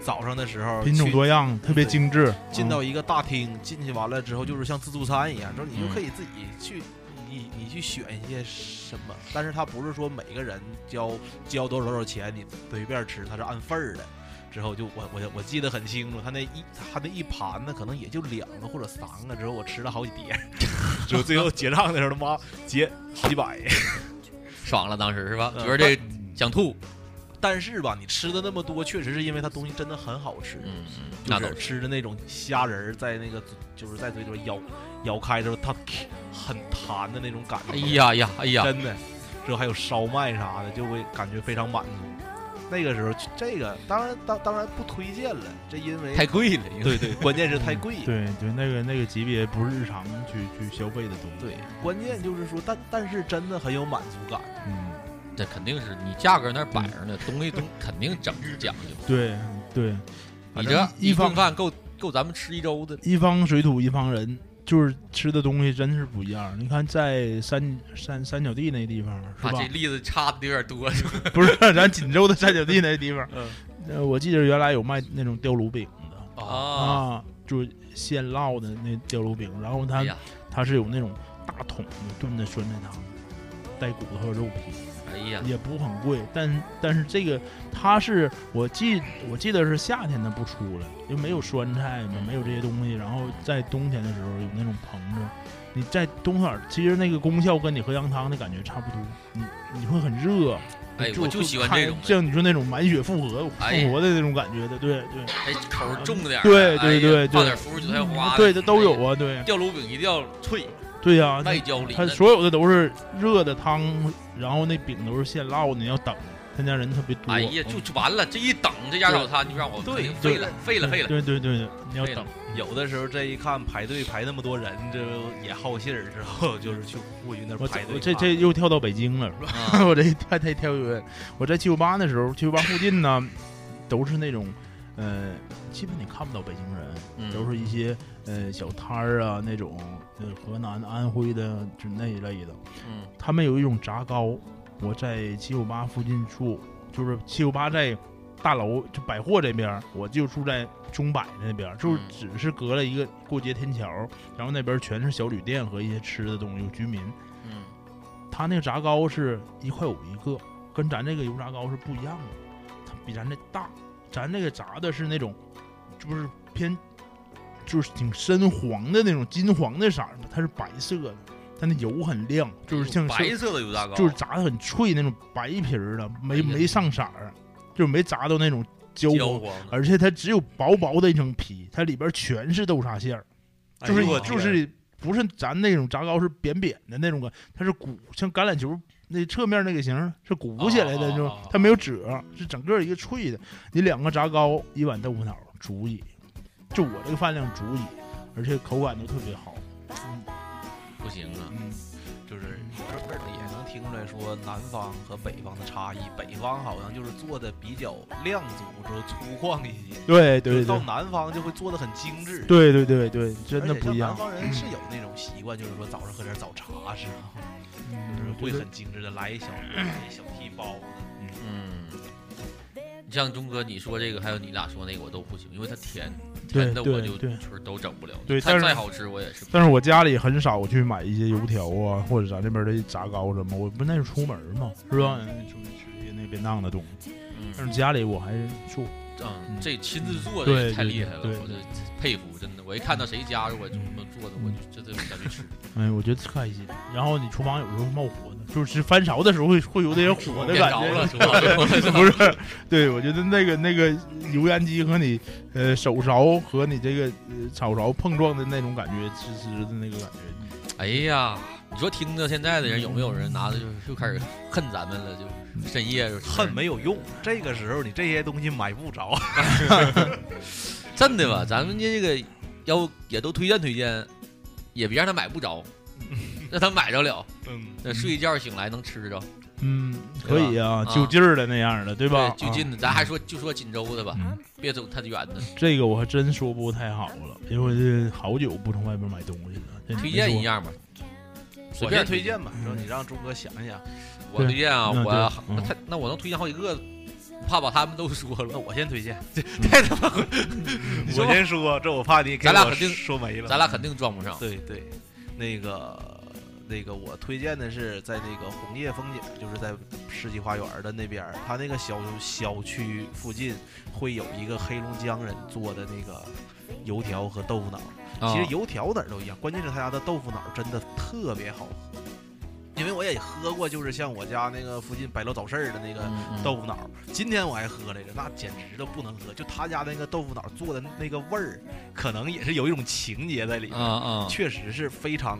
早上的时候品种多样，特别精致。进到一个大厅，进去完了之后就是像自助餐一样，之后你就可以自己去，你你去选一些什么。但是它不是说每个人交交多少多少钱，你随便吃，它是按份儿的。之后就我我我记得很清楚，他那一他那一盘子，可能也就两个或者三个。之后我吃了好几碟，之后最后结账的时候，他妈结好几百，爽了当时是吧？觉得这想吐。但是吧，你吃的那么多，确实是因为它东西真的很好吃。嗯，就是吃的那种虾仁在那个就是在嘴里边咬咬开之后，它很弹的那种感觉。哎呀呀，哎呀，真的，之后还有烧麦啥的，就会感觉非常满足。那个时候，这个当然当当然不推荐了，这因为太贵了。对对，关键是太贵。对对，那个那个级别不是日常去去消费的东西。对，关键就是说，但但是真的很有满足感。嗯。这肯定是你价格那摆着呢，东西都 肯定整讲究。对对，你这一顿饭够够咱们吃一周的。一方水土一方人，就是吃的东西真是不一样。你看在三三三角地那地方，是吧？这例子差的有点多。不是，咱锦州的三角地那地方，呃，我记得原来有卖那种吊炉饼的啊，就是现烙的那吊炉饼，然后它它是有那种大桶的炖的酸菜汤，带骨头和肉皮。哎呀，也不很贵，但但是这个它是我记我记得是夏天它不出来，因为没有酸菜嘛，没有这些东西。然后在冬天的时候有那种棚子，你在冬天其实那个功效跟你喝羊汤的感觉差不多，你你会很热。哎，我就喜欢这种，像你说那种满血复活复活的那种感觉的，对对。哎，口重点。对对对对，放点腐乳韭菜花。对，这都有啊，对。吊炉饼一定要脆。对呀，外焦里它所有的都是热的汤，然后那饼都是现烙的，你要等。他家人特别多。哎呀，就完了，这一等这家早餐就让我对废了，废了，废了。对对对，你要等。有的时候这一看排队排那么多人，这也好信儿，之后就是去过去那排队。我这这又跳到北京了，是吧？我这太太跳远。我在七九八那时候，七九八附近呢，都是那种，呃，基本你看不到北京人，都是一些呃小摊儿啊那种。河南、安徽的就那一类的，嗯，他们有一种炸糕。我在七九八附近住，就是七九八在大楼就百货这边，我就住在中百那边，就是只是隔了一个过街天桥，然后那边全是小旅店和一些吃的东西，有居民。嗯，他那个炸糕是一块五一个，跟咱这个油炸糕是不一样的，它比咱这大，咱这个炸的是那种，就是偏。就是挺深黄的那种金黄的色儿它是白色的，它那油很亮，就是像白色的油炸糕，就是炸的很脆那种白皮儿的，没没上色儿，就是没炸到那种焦黄，而且它只有薄薄的一层皮，它里边全是豆沙馅儿，就是就是不是咱那种炸糕是扁扁的那种感，它是鼓像橄榄球那侧面那个形是鼓起来的那种，它没有褶，是整个一个脆的。你两个炸糕一碗豆腐脑足以。就我这个饭量足以，而且口感都特别好。嗯，不行啊，嗯，就是这儿也能听出来说南方和北方的差异。北方好像就是做的比较量足，之后粗犷一些。对对对。到南方就会做的很精致。对对对对，真的不一样。南方人是有那种习惯，就是说早上喝点早茶是吧？就是会很精致的来一小 一小屉包子。嗯。你像钟哥你说这个，还有你俩说那个，我都不行，因为它甜。甜的我就就是，都整不了。对，但是再好吃我也是。但是我家里很少去买一些油条啊，或者咱这边的炸糕什么。我不那是出门嘛，是吧？出去吃些那便当的东西。但是家里我还是做。嗯，这亲自做的太厉害了，我这佩服，真的。我一看到谁家我这么做的，我就这这想去吃。哎，我觉得特开心。然后你厨房有时候冒火的，就是翻勺的时候会会有点火的感觉。不是，对我觉得那个那个油烟机和你呃手勺和你这个呃炒勺碰撞的那种感觉，滋滋的那个感觉。哎呀，你说听着现在的人有没有人拿着就就开始恨咱们了？就。深夜恨没有用，这个时候你这些东西买不着，真的吧？咱们这个要也都推荐推荐，也别让他买不着，让他买着了。嗯，那睡一觉醒来能吃着。嗯，可以啊，啊就近儿的那样的，对吧？就近的，啊咱还说就说锦州的吧，嗯别走太远的。这个我还真说不太好了，因为这好久不从外边买东西了。这推荐一样吧，随便推荐吧，说你让朱哥想一想。我推荐啊，嗯我他那我能推荐好几个，怕把他们都说了那了。我先推荐，这太他妈，我先说，这我怕你咱俩肯定说没了。咱俩肯定装不上。对对，那个那个我推荐的是在那个红叶风景，就是在世纪花园的那边儿，他那个小小区附近会有一个黑龙江人做的那个油条和豆腐脑。啊其实油条哪儿都一样，关键是他家的豆腐脑真的特别好喝。因为我也喝过，就是像我家那个附近百乐早市儿的那个豆腐脑，今天我还喝来着，那简直都不能喝。就他家那个豆腐脑做的那个味儿，可能也是有一种情节在里面，啊啊，确实是非常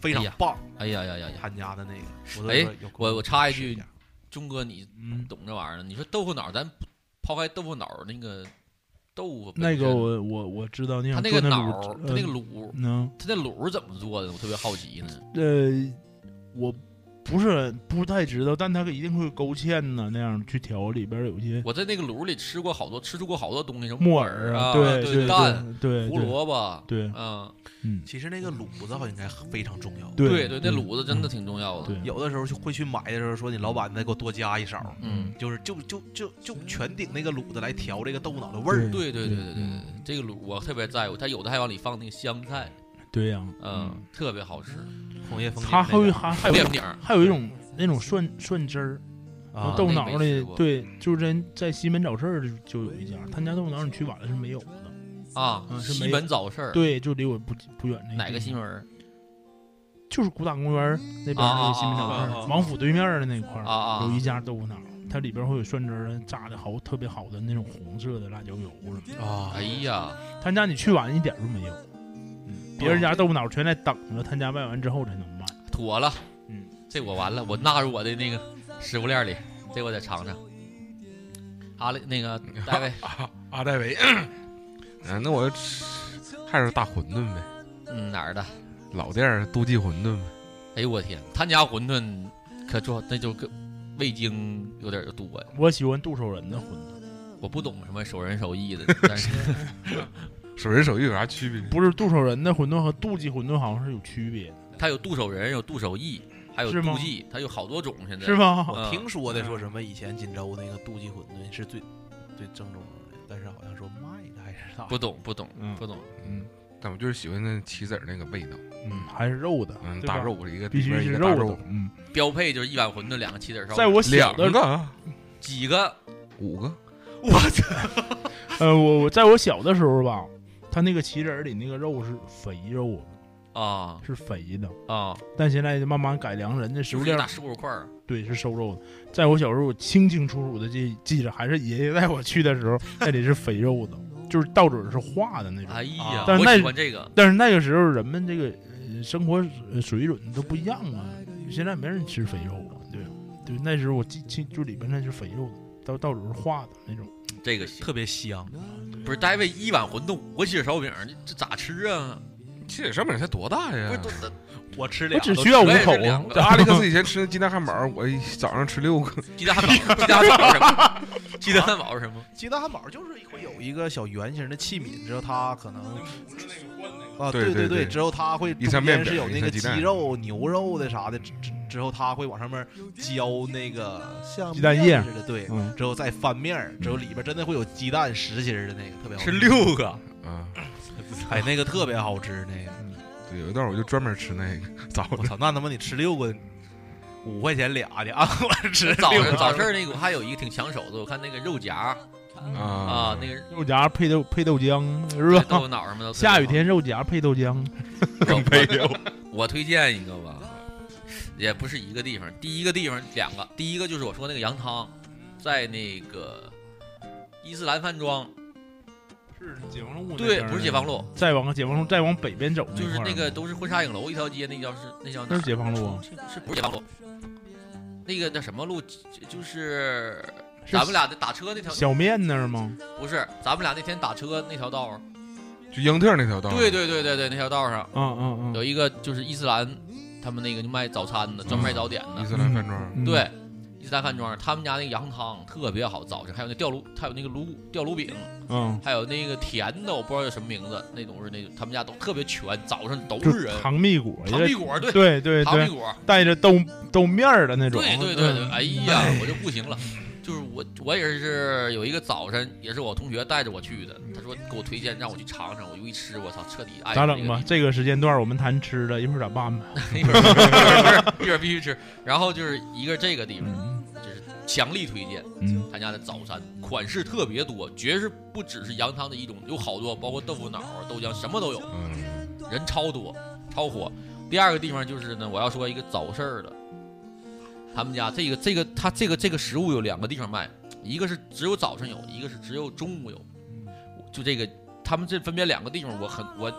非常棒。哎呀呀呀呀！他家的那个，我都哎说我我插一句试下，钟哥你嗯，懂这玩意儿？你说豆腐脑，咱抛开豆腐脑那个豆腐那个我我我知道，你他那那个脑他那个呃卤，能他那卤怎么做的？我特别好奇呢。呃，我不是不太知道，但它一定会勾芡呢，那样去调，里边有一些我在那个卤里吃过好多，吃出过好多东西，什么木耳啊对对对蛋、对胡萝卜，对，嗯，嗯，其实那个卤子好像应该非常重要。对对，那卤子真的挺重要的。对，有的时候就会去买的时候说你老板再给我多加一勺，嗯，就是就就就就全顶那个卤子来调这个豆腐脑的味儿。对对对对对对，这个卤我特别在乎，它有的还往里放那个香菜，对呀，嗯，特别好吃，红叶枫它还有还还有还有一种那种蒜蒜汁儿。啊。豆腐脑里没吃过。对，就是在在西门早市儿就有一家，他家豆腐脑你去晚了是没有的。啊嗯，是西没门早市儿，对，就离我不不远那哪个西门就是古党公园那边啊那个西门早市王府对面的那块有一家豆腐脑，它里边会有蒜汁儿，炸的好特别好的那种红色的辣椒油什么的。啊哎，呀，他家你去晚一点儿都没有，嗯，别人家豆腐脑全在等着，他家卖完之后才能卖。妥了，嗯，这我完了，我纳入我的那个食物链里，这我得尝尝。阿雷，那个戴维，阿阿戴维，嗯，那我吃还是大馄饨呗，嗯，哪儿的？老店儿杜记馄饨呗。哎呦我天，他家馄饨可做那就跟味精有点多呀。我喜欢杜守仁的馄饨，我不懂什么手人手艺的，但是 手人手艺有啥区别？不是剁手仁的馄饨和妒忌馄饨好像是有区别的，他有剁手人，有杜手艺，还有是吗杜记，他有好多种现在。是？吗？嗯我听说的说什么以前锦州那个杜记馄饨是最最正宗的，但是好像说卖的还是咋？不懂不懂嗯不懂。嗯但我就是喜欢那棋子儿那个味道，嗯，还是肉的，嗯，对吧大肉一个必须里边一是肉个大肉的，，嗯，标配就是一碗馄饨，两个棋子烧。在我小的两个啊几个？五个，我操！呃，我我在我小的时候吧，他那个棋子儿里那个肉是肥肉，啊是肥的，啊！但现在慢慢改良，人家食物链就是一大瘦肉块儿。对是瘦肉的。在我小时候，我清清楚楚的记记着，还是爷爷带我去的时候，那里是肥肉的，就是到嘴是化的那种。哎呀，但是我喜那欢这个。但是那个时候人们这个、呃、生活呃水准都不一样啊，现在没人吃肥肉了，对对，那时候我记清就里边那是肥肉的，到到嘴是化的那种。这个行特别香。不是大卫一碗馄饨五个起子烧饼，这这咋吃啊？棋子烧饼才多大呀 我吃两个我只需要五我也是口两个这阿力克斯以前吃的鸡蛋汉堡，我一早上吃六个，鸡蛋汉堡，鸡蛋汉堡是什么？鸡蛋汉堡是什么？鸡蛋汉堡就是会有一个小圆形的器皿，知道它可能啊，对对对对之后它会中间面是有那个鸡肉、牛肉的啥的，之之之后它会往上面浇那个像鸡蛋液似的，对，嗯，之后再翻面儿，之后里边真的会有鸡蛋实心儿的那个，特别好是吃。六个。嗯，哎，那个特别好吃，那个对，有一段我就专门吃那个早上。我操，那他妈你吃六个，五块钱俩的啊！我吃早早市那个我还有一个挺抢手的，我看那个肉夹啊啊，那个肉夹配豆配豆浆是吧？豆腐脑什么的。下雨天肉夹配豆浆，更配有。我推荐一个吧，也不是一个地方，第一个地方两个，第一个就是我说那个羊汤，在那个伊斯兰饭庄，是解放路对，不是解放路，再往解放路再往北边走就是那个都是婚纱影楼一条街，那叫是那叫那是解放路啊，是不是解放路？那个叫什么路？就就是是咱们俩的打车那条，小面那儿吗？不是咱们俩那天打车那条道儿。就英特尔那条道儿。对对对对对，那条道上嗯嗯嗯，有一个就是伊斯兰他们那个就卖早餐的，专门卖早点的。伊斯兰饭庄，对，伊斯兰饭庄，他们家那个羊汤特别好，早晨还有那吊炉，还有那个炉吊炉饼，嗯，还有那个甜的，我不知道叫什么名字，那种是那种他们家都特别全，早上都就是人。糖蜜果，糖蜜果，对对对对，糖蜜果带着豆豆面儿的那种，对对对对，嗯哎呀，我就不行了。就是我，我也是有一个早晨，也是我同学带着我去的。他说给我推荐，让我去尝尝。我就一吃，我操，彻底爱咋整吧？这个时间段我们谈吃的，一会儿咋办吧？一会儿一会儿必须吃。然后就是一个这个地方，就是强力推荐。嗯，他家的早餐款式特别多，绝是不只是羊汤的一种，有好多，包括豆腐脑、豆浆，什么都有。嗯，人超多，超火。第二个地方就是呢，我要说一个早市儿的。他们家这个这个他这个这个食物有两个地方卖，一个是只有早晨有，一个是只有中午有。就这个，他们这分别两个地方，我很我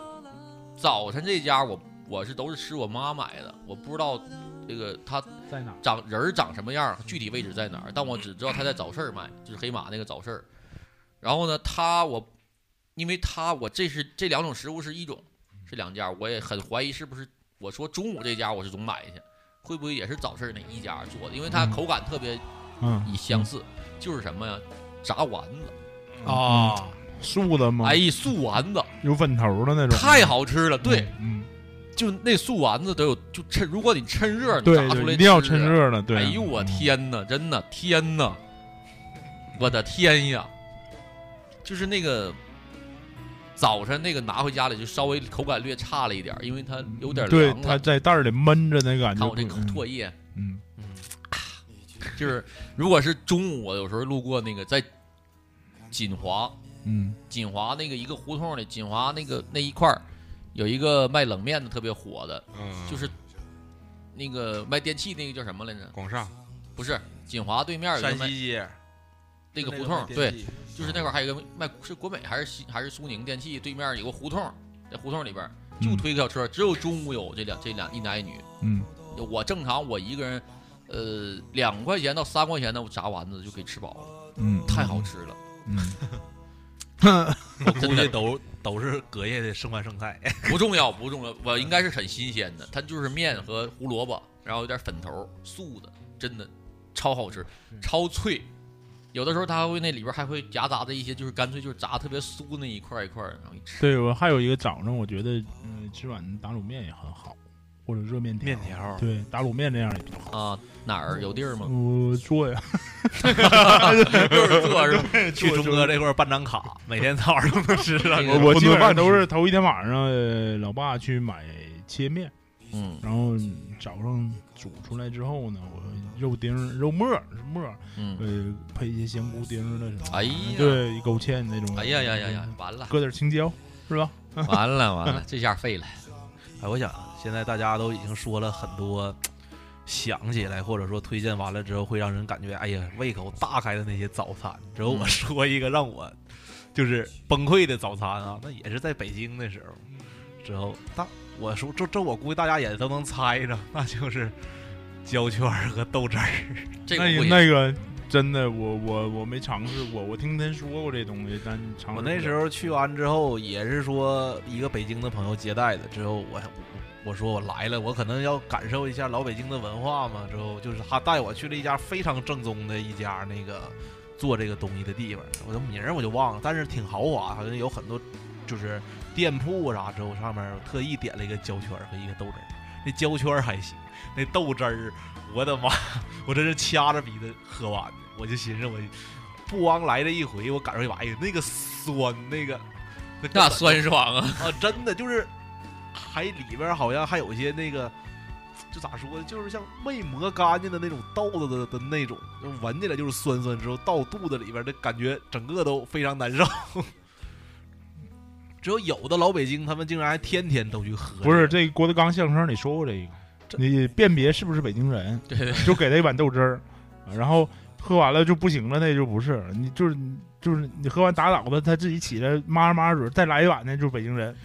早晨这家我我是都是吃我妈买的，我不知道这个他在哪长人儿长什么样，具体位置在哪儿，但我只知道他在早市儿卖，就是黑马那个早市儿。然后呢，他我因为他我这是这两种食物是一种，是两家，我也很怀疑是不是我说中午这家我是总买去。会不会也是早市那一家做的？因为它口感特别，嗯，相似，就是什么呀？炸丸子啊，素的吗？哎，素丸子有粉头的那种，太好吃了。对，嗯，就那素丸子都有，就趁如果你趁热，对炸出来一定要趁热的。对，哎呦我天哪，真的天哪，我的天呀！就是那个。早晨那个拿回家里就稍微口感略差了一点，因为它有点对，凉它在袋里闷着那感觉。看我这口唾液，嗯嗯，就是如果是中午，我有时候路过那个在锦华，嗯，锦华那个一个胡同里，锦华那个那一块儿有一个卖冷面的特别火的，嗯，就是那个卖电器那个叫什么来着？广厦，不是锦华对面有山西街。那个胡同对，就是那块儿还有一个卖是国美还是西还是苏宁电器对面有个胡同，在胡同里边就推个小车，只有中午有这两这两一男一女。嗯，我正常我一个人，呃，两块钱到三块钱的炸丸子就可以吃饱了。嗯，太好吃了。嗯，我估计都都是隔夜的剩饭剩菜。不重要不重要，我应该是很新鲜的，它就是面和胡萝卜，然后有点粉头，素的，真的超好吃，超脆。有的时候它会那里边还会夹杂着一些，就是干脆就是炸特别酥那一块一块，然后一吃。对我还有一个早上，我觉得嗯吃碗打卤面也很好，或者热面条面条。对，打卤面这样也比较好啊。哪儿有地儿吗？我做呀，就是做是吧？去钟哥这块办张卡，每天早上都能吃上。我我基本上都是头一天晚上，老爸去买切面，嗯，然后早上煮出来之后呢，我肉丁、肉末是末，嗯，呃，配一些香菇丁的什么，哎呀，对，勾芡那种，哎呀呀呀呀，完了，搁点青椒，是吧？完了完了，这下废了。哎，我想现在大家都已经说了很多，想起来或者说推荐完了之后会让人感觉哎呀胃口大开的那些早餐。之后我说一个让我就是崩溃的早餐啊，那也是在北京的时候。之后大我说这这我估计大家也都能猜着，那就是焦圈和豆汁儿。这个那那个真的我我我没尝试过，我听他说过这东西，但尝我那时候去完之后也是说一个北京的朋友接待的，之后我我说我来了，我可能要感受一下老北京的文化嘛。之后就是他带我去了一家非常正宗的一家那个做这个东西的地方，我的名儿我就忘了，但是挺豪华，好像有很多就是店铺啥之后上面特意点了一个焦圈和一个豆汁儿，那焦圈还行，那豆汁儿我的妈，我真是掐着鼻子喝完的，我就寻思我不枉来这一回，我感受一把，哎呀那个酸那个那那酸爽啊啊，真的就是。还里边好像还有一些那个，就咋说呢，就是像没磨干净的那种豆子的的那种，闻起来就是酸酸，之后到肚子里边的感觉，整个都非常难受。只有有的老北京，他们竟然还天天都去喝。不是这郭德纲相声里说过这个，你辨别是不是北京人，对对，就给他一碗豆汁儿，然后喝完了就不行了，那就不是你就是。就是你喝完打倒子，他自己起来抹着抹着嘴，再来一碗呢，就是北京人，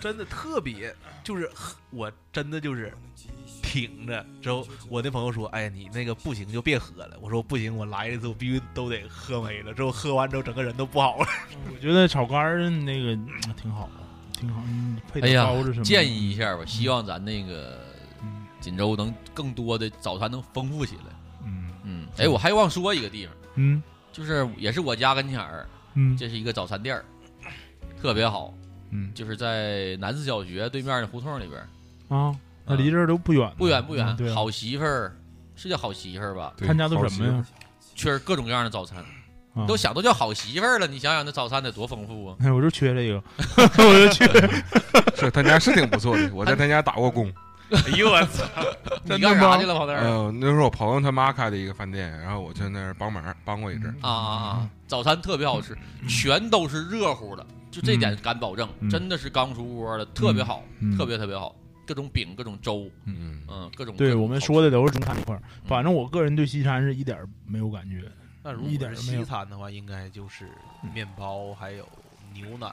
真的特别，就是我真的就是挺着。之后我那朋友说：“哎呀，你那个不行就别喝了。”我说：“不行，我来一次我必须都得喝没了。”之后喝完之后整个人都不好了。我觉得炒肝儿那个挺好，挺好，配哎呀包子什么。建议一下吧，希望咱那个锦州能更多的早餐能丰富起来。哎，我还忘说一个地方，嗯，就是也是我家跟前儿，嗯，这是一个早餐店儿，特别好，嗯，就是在南四小学对面的胡同里边儿。啊，那离这儿都不远，不远不远，对啊好媳妇儿是叫好媳妇儿吧？他家都什么呀？缺各种各样的早餐，啊都想都叫好媳妇儿了。你想想，那早餐得多丰富啊！哎，我就缺这个，我就缺。是他家是挺不错的，我在他家打过工。哎呦我操！你干啥去了，跑那儿？呃，那是我朋友他妈开的一个饭店，然后我去那儿帮忙帮过一阵。啊啊啊！早餐特别好吃，全都是热乎的，就这点敢保证，真的是刚出锅的，特别好，特别特别好。各种饼，各种粥，嗯嗯，各种。对我们说的都是中餐这块儿，反正我个人对西餐是一点没有感觉。那如果是西餐的话，应该就是面包，还有牛奶，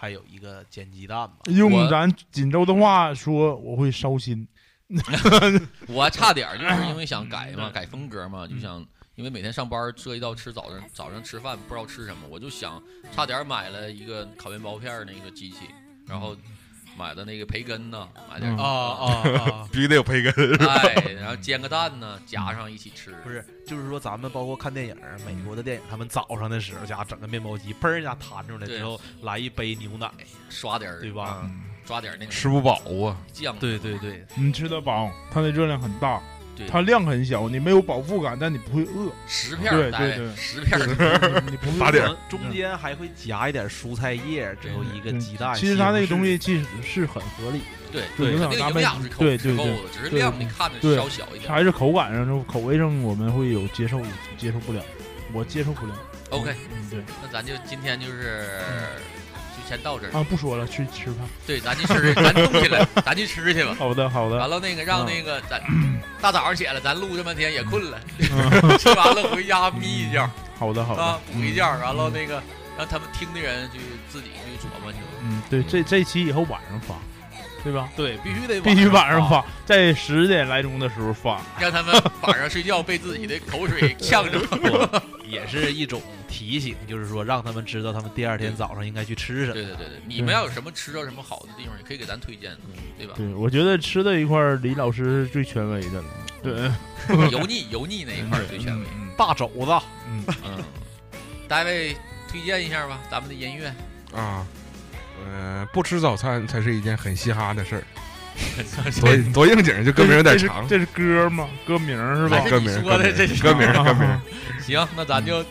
还有一个煎鸡蛋吧。用咱锦州的话说，我会烧心。我差点就是因为想改嘛，改风格嘛，就想因为每天上班涉及到吃早上早上吃饭不知道吃什么，我就想差点买了一个烤面包片那个机器，然后。买的那个培根呢，买点啊啊啊，必须得有培根，哎，然后煎个蛋呢，夹上一起吃。不是，就是说咱们包括看电影，美国的电影，他们早上的时候家整个面包机，嘣儿一下弹出来之后，来一杯牛奶，刷点儿，对吧？刷点那个吃不饱啊，酱。对对对，你吃得饱，它的热量很大。对，它量很小，你没有饱腹感，但你不会饿。十片对对对，十片 你打点，中间还会夹一点蔬菜叶，之后一个鸡蛋。其实它那个东西其实是很合理。对对，那个营养是对对对，只是量你看着稍小一点。还是口感上、口味上我们会有接受接受不了，我接受不了。OK，嗯对，那咱就今天就是。先到这儿啊！不说了，去吃饭。对，咱去吃，咱动起来，咱去吃去吧。好的，好的。完了，那个让那个咱大早上起来，咱录这半天也困了，吃完了回家眯一觉。好的，好的。啊，补一觉，完了那个让他们听的人去自己去琢磨去。嗯，对，这这期以后晚上发，对吧？对，必须得必须晚上发，在十点来钟的时候发，让他们晚上睡觉被自己的口水呛着。也是一种提醒，就是说让他们知道他们第二天早上应该去吃什么。对对对对，你们要有什么吃到什么好的地方，也可以给咱推荐，对吧？对，我觉得吃的一块，李老师是最权威的了。对，油腻油腻那一块最权威。大肘子，嗯嗯，大卫推荐一下吧，咱们的音乐啊，呃，不吃早餐才是一件很嘻哈的事儿。多多应景，就歌名有点长。这是歌吗？歌名是吧？歌名说的这是歌名，歌名。行，那咱就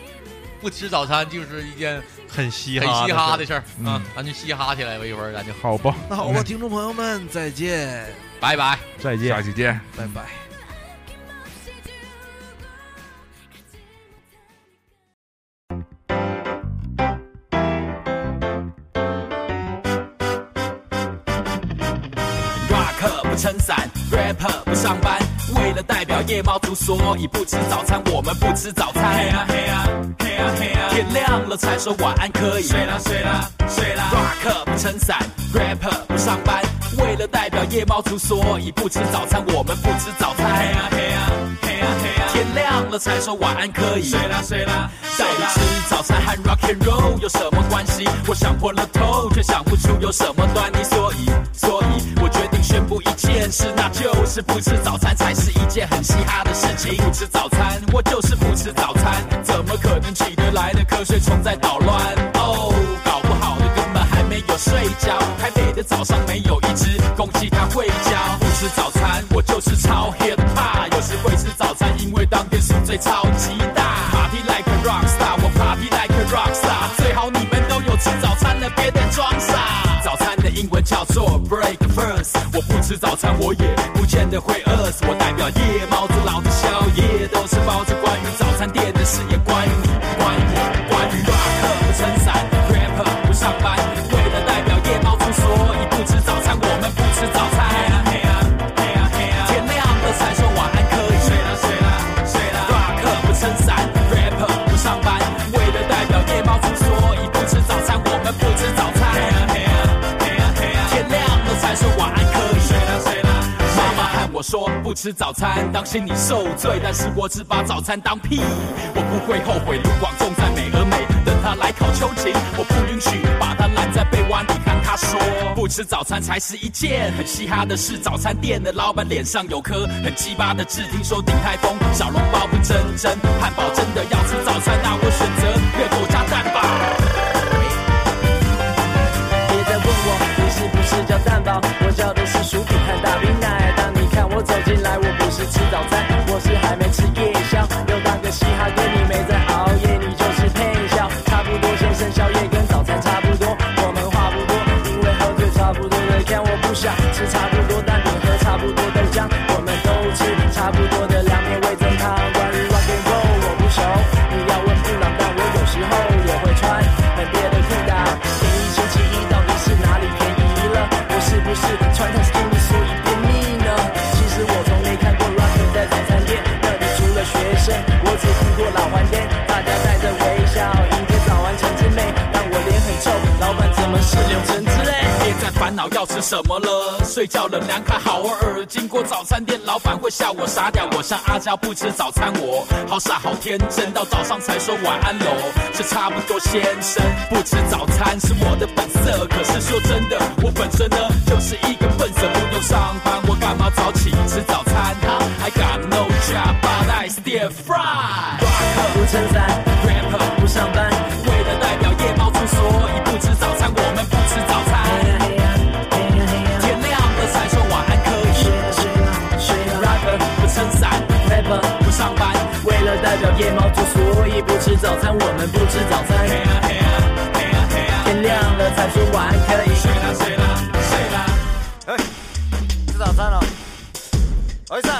不吃早餐就是一件很嘻很嘻哈的事儿啊，咱就嘻哈起来吧，一会儿咱就好吧。那好吧，听众朋友们，再见，拜拜，再见，下期见，拜拜。夜猫族，所以不吃早餐。我们不吃早餐。嘿啊嘿啊嘿呀嘿呀，天亮了才说晚安可以。睡啦睡啦睡啦。rock 不撑伞，rapper 不上班，为了代表夜猫族，所以不吃早餐。我们不吃早餐。嘿啊嘿啊嘿呀嘿呀，天亮了才说晚安可以。睡啦睡啦。到底吃早餐和 rock and roll 有什么关系？我想破了头，却想不出有什么端倪。所以所以我决定宣布一件事，那就是不吃早餐才是一件很嘻哈的事情。不吃早餐，我就是不吃早餐，怎么可能起得来的瞌睡虫在捣乱？哦，搞不好的根本还没有睡觉。台北的早上没有一只公鸡它会叫。不吃早餐，我就是超 hip 当天宿醉超级大。Party like a rock star，我 party like a rock star。最好你们都有吃早餐了，别再装傻。早餐的英文叫做 breakfast。我不吃早餐，我也不见得会饿死。我代表夜猫吃早餐，当心你受罪。但是我只把早餐当屁，我不会后悔。卢广仲在美而美，等他来考秋瑾，我不允许把他拦在被窝里看他。说，不吃早餐才是一件很嘻哈的事。早餐店的老板脸上有颗很鸡巴的痣，听说顶泰丰小笼包不真真，汉堡真的要吃早餐，那我选择热狗进来，我不是吃早餐，我是还没吃夜宵。又当个嘻哈哥，你没在熬夜，你就是配笑。差不多先生宵夜跟早餐差不多，我们话不多，因为喝醉差不多的看我不想吃差不多但你喝差不多豆浆，我们都吃差不多要吃什么了，睡觉了凉快好耳。经过早餐店，老板会笑我傻屌，我像阿娇不吃早餐，我好傻好天真，到早上才说晚安喽。这差不多先生，不吃早餐是我的本色。可是说真的，我本身呢就是一个笨蛇，不用上班，我干嘛早起吃早餐？I got no job, but I still fry。rock 不撑伞，rapper 不上班，为了代表夜猫族，所以夜猫族，所以不吃早餐，我们不吃早餐。嘿呀嘿呀嘿呀嘿呀，天亮了才说晚安可以。睡啦睡啦睡啦。哎，吃早餐了，我上